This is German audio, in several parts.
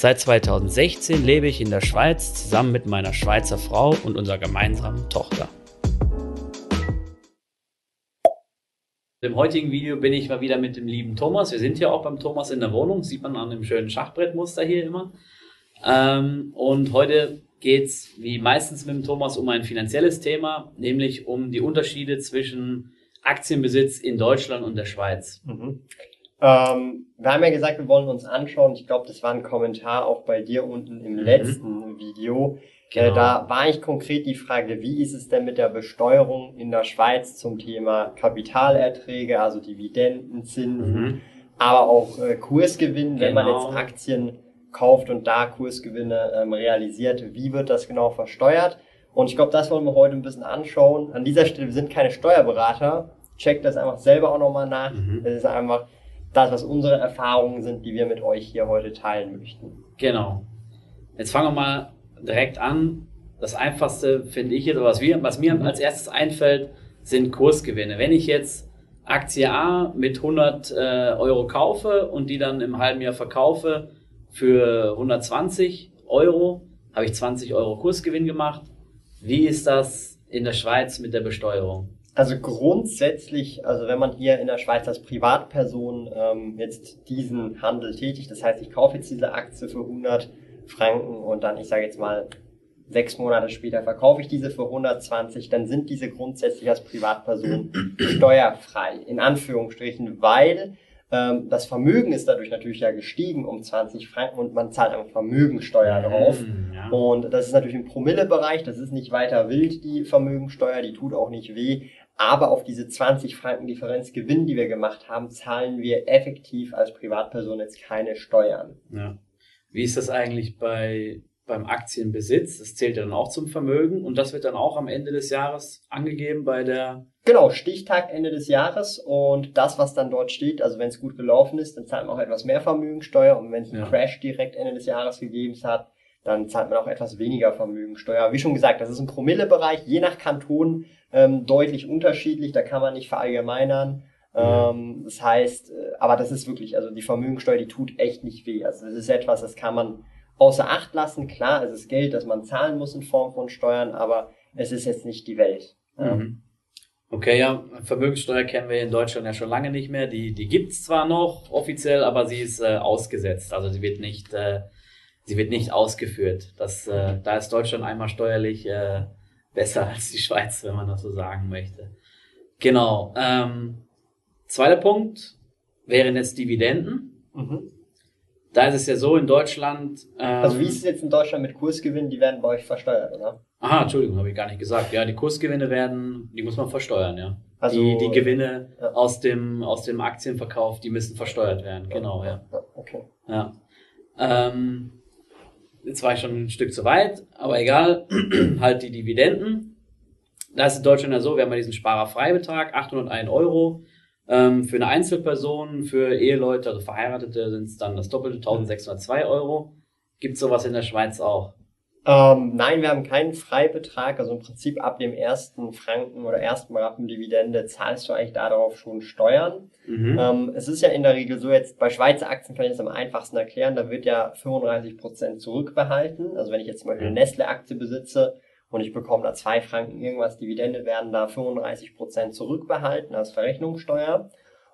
Seit 2016 lebe ich in der Schweiz zusammen mit meiner Schweizer Frau und unserer gemeinsamen Tochter. Im heutigen Video bin ich mal wieder mit dem lieben Thomas. Wir sind ja auch beim Thomas in der Wohnung, sieht man an dem schönen Schachbrettmuster hier immer. Ähm, und heute geht's wie meistens mit dem Thomas um ein finanzielles Thema, nämlich um die Unterschiede zwischen Aktienbesitz in Deutschland und der Schweiz. Mhm. Ähm, wir haben ja gesagt, wir wollen uns anschauen. Ich glaube, das war ein Kommentar auch bei dir unten im mhm. letzten Video. Äh, genau. Äh, da war eigentlich konkret die Frage, wie ist es denn mit der Besteuerung in der Schweiz zum Thema Kapitalerträge, also Dividenden, Zinsen, mhm. aber auch äh, Kursgewinn, genau. wenn man jetzt genau. Aktien kauft und da Kursgewinne ähm, realisiert, wie wird das genau versteuert? Und ich glaube, das wollen wir heute ein bisschen anschauen. An dieser Stelle, wir sind keine Steuerberater. Checkt das einfach selber auch nochmal nach. Mhm. Das ist einfach das, was unsere Erfahrungen sind, die wir mit euch hier heute teilen möchten. Genau. Jetzt fangen wir mal direkt an. Das einfachste finde ich jetzt, was, wir, was mir als erstes einfällt, sind Kursgewinne. Wenn ich jetzt Aktie A mit 100 äh, Euro kaufe und die dann im halben Jahr verkaufe, für 120 Euro habe ich 20 Euro Kursgewinn gemacht. Wie ist das in der Schweiz mit der Besteuerung? Also grundsätzlich, also wenn man hier in der Schweiz als Privatperson ähm, jetzt diesen Handel tätigt, das heißt, ich kaufe jetzt diese Aktie für 100 Franken und dann, ich sage jetzt mal, sechs Monate später verkaufe ich diese für 120, dann sind diese grundsätzlich als Privatperson steuerfrei, in Anführungsstrichen, weil ähm, das Vermögen ist dadurch natürlich ja gestiegen um 20 Franken und man zahlt einfach Vermögensteuer drauf. Ja. Und das ist natürlich im Promillebereich, das ist nicht weiter wild, die Vermögensteuer, die tut auch nicht weh. Aber auf diese 20 Franken Differenz Gewinn, die wir gemacht haben, zahlen wir effektiv als Privatperson jetzt keine Steuern. Ja. Wie ist das eigentlich bei beim Aktienbesitz. Das zählt ja dann auch zum Vermögen und das wird dann auch am Ende des Jahres angegeben bei der. Genau, Stichtag Ende des Jahres und das, was dann dort steht, also wenn es gut gelaufen ist, dann zahlt man auch etwas mehr Vermögensteuer und wenn es einen ja. Crash direkt Ende des Jahres gegeben hat, dann zahlt man auch etwas weniger Vermögensteuer. Wie schon gesagt, das ist ein Promillebereich, je nach Kanton ähm, deutlich unterschiedlich, da kann man nicht verallgemeinern. Ähm, das heißt, äh, aber das ist wirklich, also die Vermögensteuer, die tut echt nicht weh. Also das ist etwas, das kann man außer Acht lassen. Klar, es ist Geld, das man zahlen muss in Form von Steuern, aber es ist jetzt nicht die Welt. Mhm. Okay, ja, Vermögenssteuer kennen wir in Deutschland ja schon lange nicht mehr. Die, die gibt's zwar noch offiziell, aber sie ist äh, ausgesetzt. Also sie wird nicht, äh, sie wird nicht ausgeführt. Das, äh, da ist Deutschland einmal steuerlich äh, besser als die Schweiz, wenn man das so sagen möchte. Genau. Ähm, zweiter Punkt wären jetzt Dividenden. Mhm. Da ist es ja so in Deutschland. Ähm, also wie ist es jetzt in Deutschland mit Kursgewinnen? Die werden bei euch versteuert, oder? Aha, Entschuldigung, habe ich gar nicht gesagt. Ja, die Kursgewinne werden, die muss man versteuern, ja. Also die, die Gewinne ja. aus dem aus dem Aktienverkauf, die müssen versteuert werden. Genau, ja. ja okay. Ja. Ähm, jetzt war ich schon ein Stück zu weit, aber egal. halt die Dividenden. Da ist in Deutschland ja so, wir haben ja diesen Sparerfreibetrag, 801 Euro. Ähm, für eine Einzelperson, für Eheleute, also Verheiratete sind es dann das doppelte, 1602 Euro. Gibt sowas in der Schweiz auch? Ähm, nein, wir haben keinen Freibetrag. Also im Prinzip ab dem ersten Franken oder ersten Rappendividende zahlst du eigentlich darauf schon Steuern. Mhm. Ähm, es ist ja in der Regel so, jetzt bei Schweizer Aktien kann ich das am einfachsten erklären, da wird ja 35 Prozent zurückbehalten. Also wenn ich jetzt zum Beispiel eine Nestle-Aktie besitze, und ich bekomme da zwei Franken irgendwas Dividende, werden da 35 Prozent zurückbehalten als Verrechnungssteuer.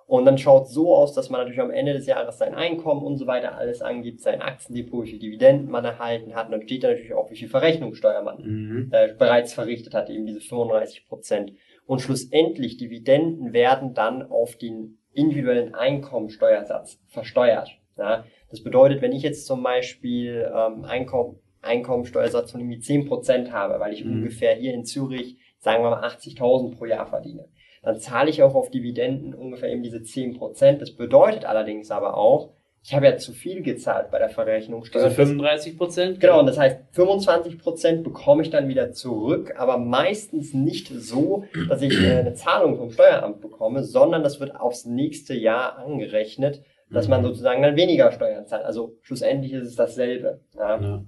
Und dann schaut so aus, dass man natürlich am Ende des Jahres sein Einkommen und so weiter alles angibt, sein Aktiendepot, wie viele Dividenden man erhalten hat. Und dann steht da natürlich auch, wie viel Verrechnungssteuer man mhm. äh, bereits verrichtet hat, eben diese 35 Prozent. Und schlussendlich, Dividenden werden dann auf den individuellen Einkommensteuersatz versteuert. Ja, das bedeutet, wenn ich jetzt zum Beispiel ähm, Einkommen, Einkommensteuersatz von irgendwie 10% habe, weil ich mhm. ungefähr hier in Zürich, sagen wir mal, 80.000 pro Jahr verdiene. Dann zahle ich auch auf Dividenden ungefähr eben diese 10%. Das bedeutet allerdings aber auch, ich habe ja zu viel gezahlt bei der Verrechnung. Also 35 Prozent? Genau, und das heißt, 25 Prozent bekomme ich dann wieder zurück, aber meistens nicht so, dass ich äh, eine Zahlung vom Steueramt bekomme, sondern das wird aufs nächste Jahr angerechnet, dass man mhm. sozusagen dann weniger Steuern zahlt. Also schlussendlich ist es dasselbe. Ja. ja.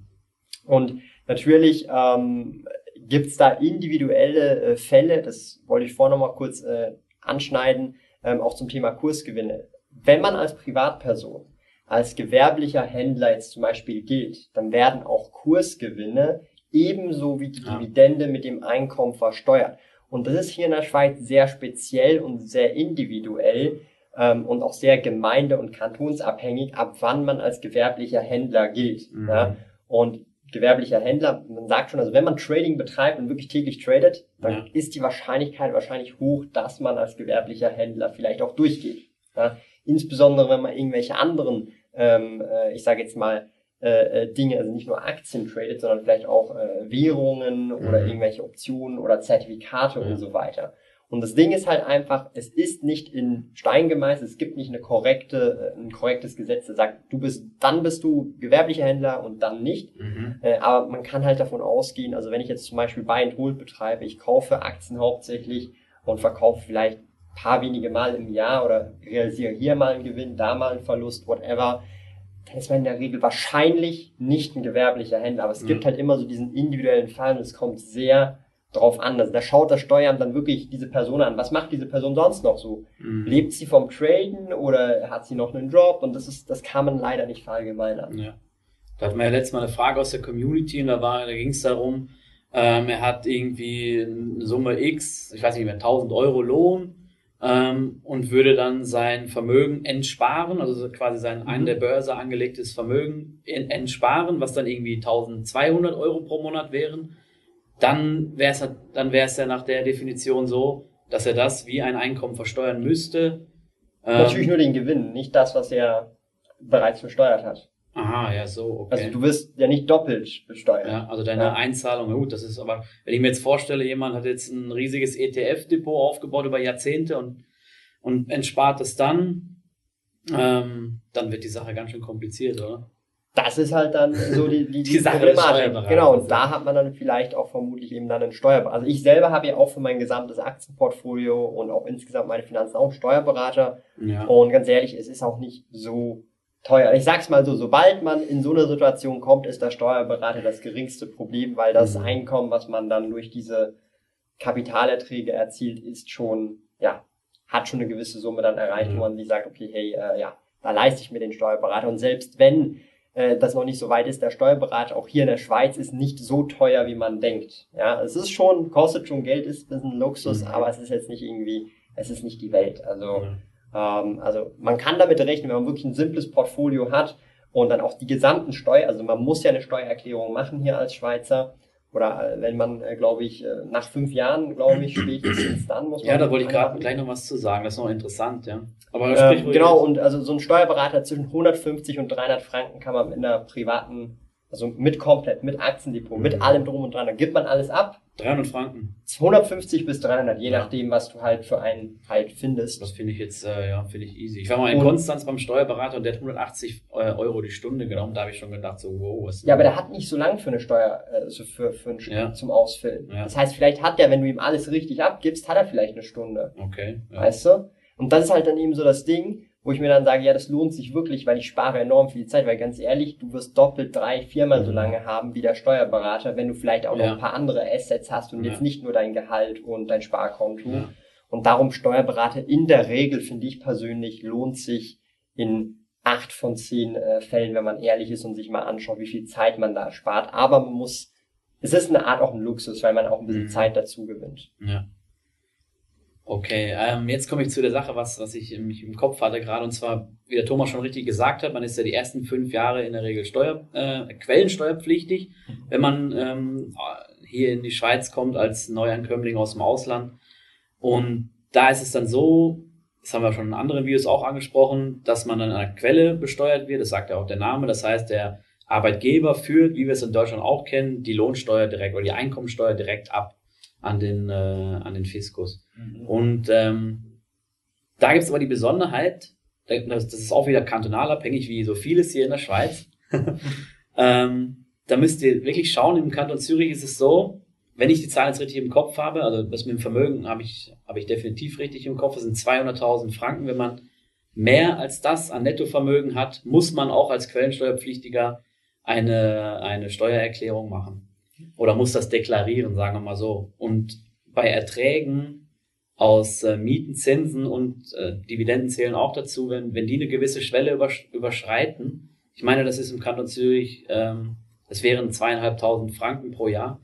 Und natürlich ähm, gibt es da individuelle äh, Fälle, das wollte ich vorher noch mal kurz äh, anschneiden, ähm, auch zum Thema Kursgewinne. Wenn man als Privatperson als gewerblicher Händler jetzt zum Beispiel gilt, dann werden auch Kursgewinne ebenso wie die ja. Dividende mit dem Einkommen versteuert. Und das ist hier in der Schweiz sehr speziell und sehr individuell ähm, und auch sehr gemeinde- und kantonsabhängig, ab wann man als gewerblicher Händler gilt. Mhm. Ja? Und gewerblicher Händler, man sagt schon, also wenn man Trading betreibt und wirklich täglich tradet, dann ja. ist die Wahrscheinlichkeit wahrscheinlich hoch, dass man als gewerblicher Händler vielleicht auch durchgeht. Ja? Insbesondere wenn man irgendwelche anderen ähm, äh, ich sage jetzt mal, äh, äh, Dinge, also nicht nur Aktien tradet, sondern vielleicht auch äh, Währungen oder mhm. irgendwelche Optionen oder Zertifikate ja. und so weiter. Und das Ding ist halt einfach, es ist nicht in Stein gemeißelt, es gibt nicht eine korrekte, äh, ein korrektes Gesetz, das sagt, du bist, dann bist du gewerblicher Händler und dann nicht. Mhm. Äh, aber man kann halt davon ausgehen, also wenn ich jetzt zum Beispiel Buy and Hold betreibe, ich kaufe Aktien hauptsächlich und verkaufe vielleicht paar wenige Mal im Jahr oder realisiere hier mal einen Gewinn, da mal einen Verlust, whatever, dann ist man in der Regel wahrscheinlich nicht ein gewerblicher Händler. Aber es mhm. gibt halt immer so diesen individuellen Fall und es kommt sehr drauf an. Also da schaut das Steuern dann wirklich diese Person an. Was macht diese Person sonst noch so? Mhm. Lebt sie vom Traden oder hat sie noch einen Job? Und das ist, das kann man leider nicht verallgemeinern. Ja. Da hatten wir ja letztes Mal eine Frage aus der Community und da war, da ging es darum, ähm, er hat irgendwie eine Summe X, ich weiß nicht mehr, 1000 Euro Lohn ähm, und würde dann sein Vermögen entsparen, also quasi sein mhm. an der Börse angelegtes Vermögen entsparen, was dann irgendwie 1200 Euro pro Monat wären, dann wäre es dann wäre es ja nach der Definition so, dass er das wie ein Einkommen versteuern müsste. Natürlich ähm, nur den Gewinn, nicht das, was er bereits versteuert hat. Aha, ja, so, okay. Also du wirst ja nicht doppelt besteuert. Ja, also deine ja. Einzahlung, gut, das ist aber, wenn ich mir jetzt vorstelle, jemand hat jetzt ein riesiges ETF-Depot aufgebaut über Jahrzehnte und, und entspart es dann, ähm, dann wird die Sache ganz schön kompliziert, oder? Das ist halt dann so die, die, die, Problematik. Genau, und da hat man dann vielleicht auch vermutlich eben dann einen Steuerberater. Also ich selber habe ja auch für mein gesamtes Aktienportfolio und auch insgesamt meine Finanzen auch einen Steuerberater. Ja. Und ganz ehrlich, es ist auch nicht so teuer. Ich sag's mal so, sobald man in so eine Situation kommt, ist der Steuerberater das geringste Problem, weil das mhm. Einkommen, was man dann durch diese Kapitalerträge erzielt, ist schon, ja, hat schon eine gewisse Summe dann erreicht, mhm. wo man sich sagt, okay, hey, äh, ja, da leiste ich mir den Steuerberater. Und selbst wenn äh, das noch nicht so weit ist, der Steuerberater auch hier in der Schweiz ist nicht so teuer, wie man denkt. Ja, es ist schon, kostet schon Geld, ist ein bisschen Luxus, mhm. aber es ist jetzt nicht irgendwie, es ist nicht die Welt. Also, mhm. Ähm, also man kann damit rechnen, wenn man wirklich ein simples Portfolio hat und dann auch die gesamten Steuer, also man muss ja eine Steuererklärung machen hier als Schweizer. Oder äh, wenn man, äh, glaube ich, äh, nach fünf Jahren, glaube ich, spätestens dann muss man. Ja, da wollte ich gerade gleich noch was zu sagen. Das ist noch interessant, ja. Aber ähm, genau, und also so ein Steuerberater zwischen 150 und 300 Franken kann man in einer privaten also mit komplett, mit Aktiendepot, mhm. mit allem drum und dran. Da gibt man alles ab. 300 Franken. 150 bis 300, je ja. nachdem, was du halt für einen halt findest. Das finde ich jetzt, äh, ja, finde ich easy. Ich war mal in und, Konstanz beim Steuerberater und der hat 180 äh, Euro die Stunde genommen. Da habe ich schon gedacht, so, wow, was Ja, aber der hat nicht so lang für eine Steuer, also für, für ein ja. zum Ausfüllen. Ja. Das heißt, vielleicht hat der, wenn du ihm alles richtig abgibst, hat er vielleicht eine Stunde. Okay. Ja. Weißt du? Und das ist halt dann eben so das Ding wo ich mir dann sage, ja, das lohnt sich wirklich, weil ich spare enorm viel Zeit, weil ganz ehrlich, du wirst doppelt, drei, viermal so mhm. lange haben wie der Steuerberater, wenn du vielleicht auch ja. noch ein paar andere Assets hast und ja. jetzt nicht nur dein Gehalt und dein Sparkonto. Ja. Und darum Steuerberater in der Regel, finde ich persönlich, lohnt sich in acht von zehn äh, Fällen, wenn man ehrlich ist und sich mal anschaut, wie viel Zeit man da spart. Aber man muss, es ist eine Art auch ein Luxus, weil man auch ein bisschen mhm. Zeit dazu gewinnt. Ja. Okay, ähm, jetzt komme ich zu der Sache, was, was ich im, im Kopf hatte gerade, und zwar, wie der Thomas schon richtig gesagt hat, man ist ja die ersten fünf Jahre in der Regel Steuer, äh, quellensteuerpflichtig, wenn man ähm, hier in die Schweiz kommt als Neuankömmling aus dem Ausland. Und da ist es dann so, das haben wir schon in anderen Videos auch angesprochen, dass man an einer Quelle besteuert wird, das sagt ja auch der Name, das heißt, der Arbeitgeber führt, wie wir es in Deutschland auch kennen, die Lohnsteuer direkt oder die Einkommensteuer direkt ab an den, äh, an den Fiskus. Mhm. Und ähm, da gibt es aber die Besonderheit, das ist auch wieder kantonal abhängig, wie so vieles hier in der Schweiz. ähm, da müsst ihr wirklich schauen, im Kanton Zürich ist es so, wenn ich die Zahlen jetzt richtig im Kopf habe, also das mit dem Vermögen habe ich, habe ich definitiv richtig im Kopf, das sind 200.000 Franken. Wenn man mehr als das an Nettovermögen hat, muss man auch als Quellensteuerpflichtiger eine, eine Steuererklärung machen. Oder muss das deklarieren, sagen wir mal so. Und bei Erträgen aus äh, Mieten, Zinsen und äh, Dividenden zählen auch dazu, wenn, wenn die eine gewisse Schwelle übersch überschreiten. Ich meine, das ist im Kanton Zürich, ähm, das wären zweieinhalbtausend Franken pro Jahr.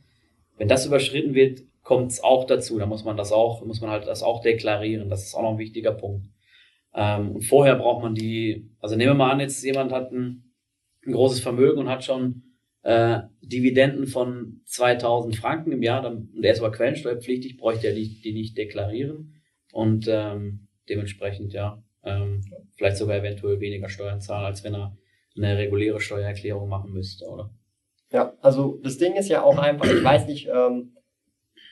Wenn das überschritten wird, kommt es auch dazu. Da muss man das auch, muss man halt das auch deklarieren. Das ist auch noch ein wichtiger Punkt. Ähm, und vorher braucht man die, also nehmen wir mal an, jetzt jemand hat ein, ein großes Vermögen und hat schon äh, Dividenden von 2000 Franken im Jahr, dann, der ist aber quellensteuerpflichtig, bräuchte er die, die nicht deklarieren und ähm, dementsprechend ja ähm, vielleicht sogar eventuell weniger Steuern zahlen, als wenn er eine reguläre Steuererklärung machen müsste, oder? Ja, also das Ding ist ja auch einfach, ich weiß nicht, ähm,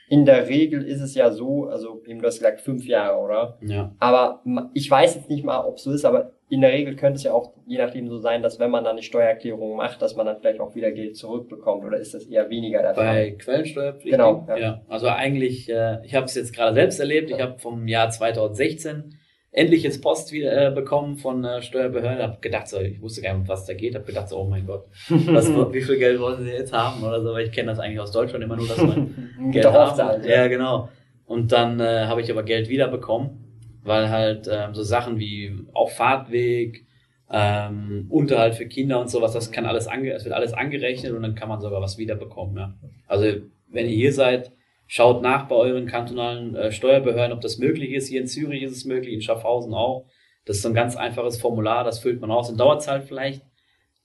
in der Regel ist es ja so, also eben du hast gesagt fünf Jahre, oder? Ja. Aber ich weiß jetzt nicht mal, ob es so ist, aber in der Regel könnte es ja auch je nachdem so sein, dass wenn man dann eine Steuererklärung macht, dass man dann vielleicht auch wieder Geld zurückbekommt oder ist das eher weniger der Fall? Bei Quellensteuerpflichtigen? Genau. Ja. ja. Also eigentlich, äh, ich habe es jetzt gerade selbst erlebt. Ich habe vom Jahr 2016 endlich jetzt Post wieder äh, bekommen von äh, Steuerbehörde. Hab gedacht, so, ich wusste gar nicht, was da geht. Hab gedacht, so, oh mein Gott, was, wie viel Geld wollen sie jetzt haben oder so. Weil ich kenne das eigentlich aus Deutschland immer nur, dass man Geld haben. Ja. genau. Und dann äh, habe ich aber Geld wieder bekommen, weil halt ähm, so Sachen wie auch Fahrtweg, ähm, Unterhalt für Kinder und sowas, das kann alles ange es wird alles angerechnet und dann kann man sogar was wiederbekommen. Ja. Also wenn ihr hier seid, Schaut nach bei euren kantonalen äh, Steuerbehörden, ob das möglich ist. Hier in Zürich ist es möglich, in Schaffhausen auch. Das ist so ein ganz einfaches Formular, das füllt man aus und dauert halt vielleicht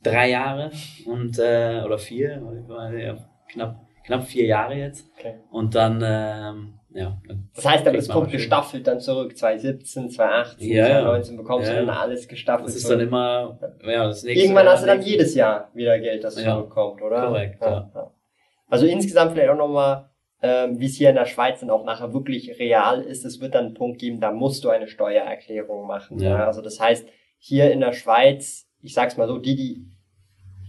drei Jahre und äh, oder vier, ja, knapp knapp vier Jahre jetzt. Okay. Und dann ähm, ja. Das heißt aber, es kommt gestaffelt dann zurück. 2017, 2018, ja, 2019 bekommst ja. du dann alles gestaffelt. Das ist dann immer, ja, das nächste Irgendwann hast du dann jedes Jahr wieder Geld, das ja. zurückkommt, oder? Korrekt, ja. ja. Also insgesamt vielleicht auch nochmal ähm, wie es hier in der Schweiz dann auch nachher wirklich real ist, es wird dann einen Punkt geben, da musst du eine Steuererklärung machen. Ja. ja. Also das heißt, hier in der Schweiz, ich sag's mal so, die, die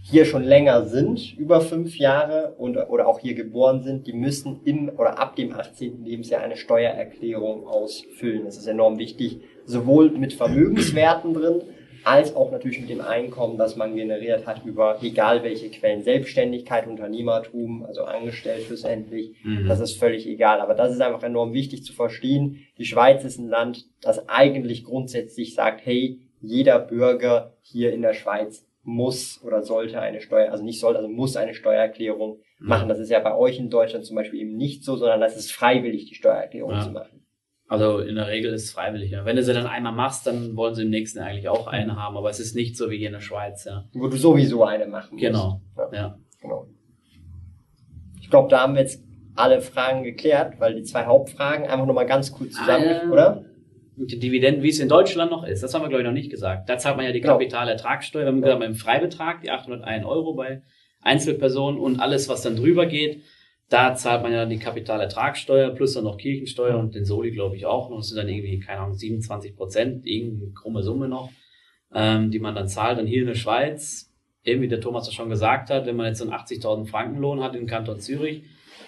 hier schon länger sind, über fünf Jahre und, oder auch hier geboren sind, die müssen im oder ab dem 18. Lebensjahr eine Steuererklärung ausfüllen. Das ist enorm wichtig, sowohl mit Vermögenswerten drin, als auch natürlich mit dem Einkommen, das man generiert hat über egal welche Quellen, Selbstständigkeit, Unternehmertum, also angestellt schlussendlich, mhm. das ist völlig egal. Aber das ist einfach enorm wichtig zu verstehen. Die Schweiz ist ein Land, das eigentlich grundsätzlich sagt, hey, jeder Bürger hier in der Schweiz muss oder sollte eine Steuer, also nicht soll, also muss eine Steuererklärung mhm. machen. Das ist ja bei euch in Deutschland zum Beispiel eben nicht so, sondern das ist freiwillig, die Steuererklärung ja. zu machen. Also in der Regel ist es freiwillig. Ja. Wenn du sie dann einmal machst, dann wollen sie im nächsten eigentlich auch eine haben, aber es ist nicht so wie hier in der Schweiz, ja. Wo du sowieso eine machen musst. Genau. Ja. ja. Genau. Ich glaube, da haben wir jetzt alle Fragen geklärt, weil die zwei Hauptfragen einfach nochmal ganz kurz zusammen, ah, oder? Die Dividenden, wie es in Deutschland noch ist, das haben wir, glaube ich, noch nicht gesagt. Da zahlt man ja die genau. Kapitalertragssteuer, wir haben gesagt, beim Freibetrag, die 801 Euro bei Einzelpersonen und alles, was dann drüber geht, da zahlt man ja die Kapitalertragssteuer plus dann noch Kirchensteuer und den Soli, glaube ich, auch noch. Das sind dann irgendwie, keine Ahnung, 27 Prozent, irgendeine krumme Summe noch, ähm, die man dann zahlt. Dann hier in der Schweiz, eben wie der Thomas das schon gesagt hat, wenn man jetzt so einen 80.000 Franken Lohn hat in Kanton Zürich,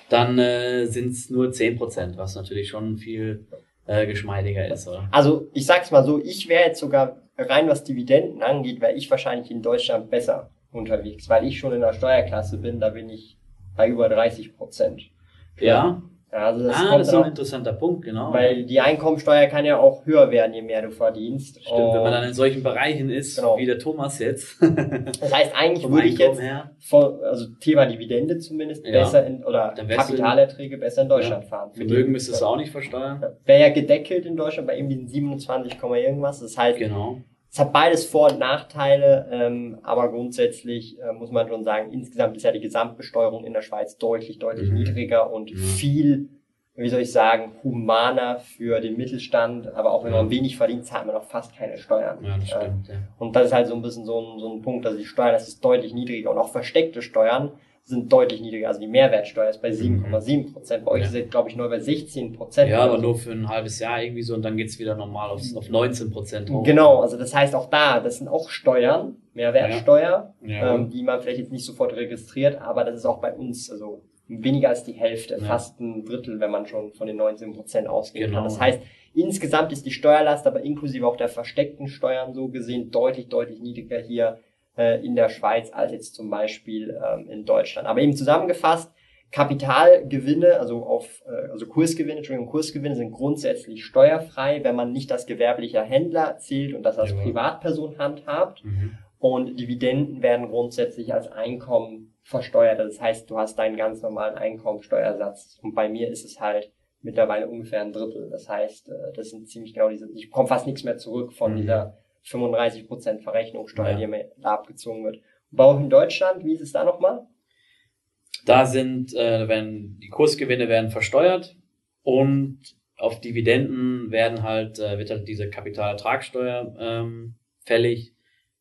dann äh, sind es nur 10 Prozent, was natürlich schon viel äh, geschmeidiger ist. Oder? Also ich sag's mal so, ich wäre jetzt sogar rein was Dividenden angeht, wäre ich wahrscheinlich in Deutschland besser unterwegs, weil ich schon in der Steuerklasse bin, da bin ich bei über 30 Prozent. Ja. Ja also das, ah, das ist auch, ein interessanter Punkt, genau. Weil die Einkommensteuer kann ja auch höher werden, je mehr du verdienst. Stimmt, Und wenn man dann in solchen Bereichen ist, genau. wie der Thomas jetzt. das heißt, eigentlich würde ich jetzt, vor, also Thema Dividende zumindest, ja. besser in, oder Kapitalerträge besser in Deutschland ja. fahren. Vermögen müsstest du auch nicht versteuern. Wäre ja gedeckelt in Deutschland bei irgendwie 27, irgendwas. Das heißt, genau. Es hat beides Vor- und Nachteile, ähm, aber grundsätzlich äh, muss man schon sagen, insgesamt ist ja die Gesamtbesteuerung in der Schweiz deutlich, deutlich mhm. niedriger und mhm. viel, wie soll ich sagen, humaner für den Mittelstand. Aber auch wenn man wenig verdient, zahlt man auch fast keine Steuern. Ja, das stimmt, ja. Und das ist halt so ein bisschen so ein, so ein Punkt, dass die Steuern, das ist deutlich niedriger und auch versteckte Steuern. Sind deutlich niedriger. Also die Mehrwertsteuer ist bei 7,7 Prozent. Bei euch ja. ist es, glaube ich, nur bei 16 Prozent. Ja, aber so. nur für ein halbes Jahr irgendwie so und dann geht's wieder normal aufs, auf 19 Prozent hoch. Genau, also das heißt auch da, das sind auch Steuern, Mehrwertsteuer, ja. Ja. Ähm, die man vielleicht jetzt nicht sofort registriert, aber das ist auch bei uns, also weniger als die Hälfte, fast ein Drittel, wenn man schon von den 19 Prozent ausgehen genau. kann. Das heißt, insgesamt ist die Steuerlast, aber inklusive auch der versteckten Steuern so gesehen deutlich, deutlich niedriger hier äh, in der Schweiz als jetzt zum Beispiel ähm, in Deutschland. Aber eben zusammengefasst, Kapitalgewinne, also auf äh, also Kursgewinne, Entschuldigung, Kursgewinne sind grundsätzlich steuerfrei, wenn man nicht das gewerbliche Händler zählt und das als ja. Privatperson handhabt. Mhm. Und Dividenden werden grundsätzlich als Einkommen versteuert. Das heißt, du hast deinen ganz normalen Einkommensteuersatz. Und bei mir ist es halt mittlerweile ungefähr ein Drittel. Das heißt, äh, das sind ziemlich genau diese, ich komme fast nichts mehr zurück von mhm. dieser 35% Verrechnungssteuer, ja. die da abgezogen wird. Bau in Deutschland, wie ist es da nochmal? Da sind, äh, wenn die Kursgewinne werden versteuert und auf Dividenden werden halt, äh, wird halt diese Kapitalertragssteuer ähm, fällig.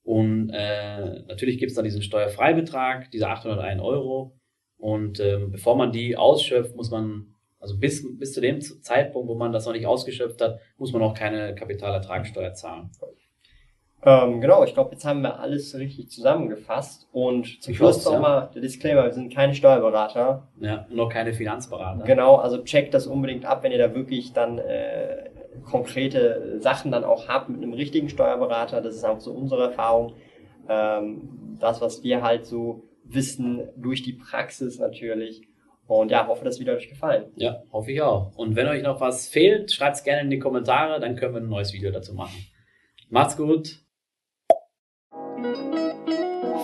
Und äh, natürlich gibt es dann diesen Steuerfreibetrag, diese 801 Euro. Und ähm, bevor man die ausschöpft, muss man, also bis, bis zu dem Zeitpunkt, wo man das noch nicht ausgeschöpft hat, muss man auch keine Kapitalertragssteuer zahlen. Ähm, genau, ich glaube, jetzt haben wir alles richtig zusammengefasst. Und zum Schluss nochmal ja. der Disclaimer, wir sind keine Steuerberater. Ja, und auch keine Finanzberater. Genau, also checkt das unbedingt ab, wenn ihr da wirklich dann äh, konkrete Sachen dann auch habt mit einem richtigen Steuerberater. Das ist auch so unsere Erfahrung. Ähm, das, was wir halt so wissen durch die Praxis natürlich. Und ja, hoffe, das wird euch gefallen. Ja, hoffe ich auch. Und wenn euch noch was fehlt, schreibt es gerne in die Kommentare, dann können wir ein neues Video dazu machen. Macht's gut.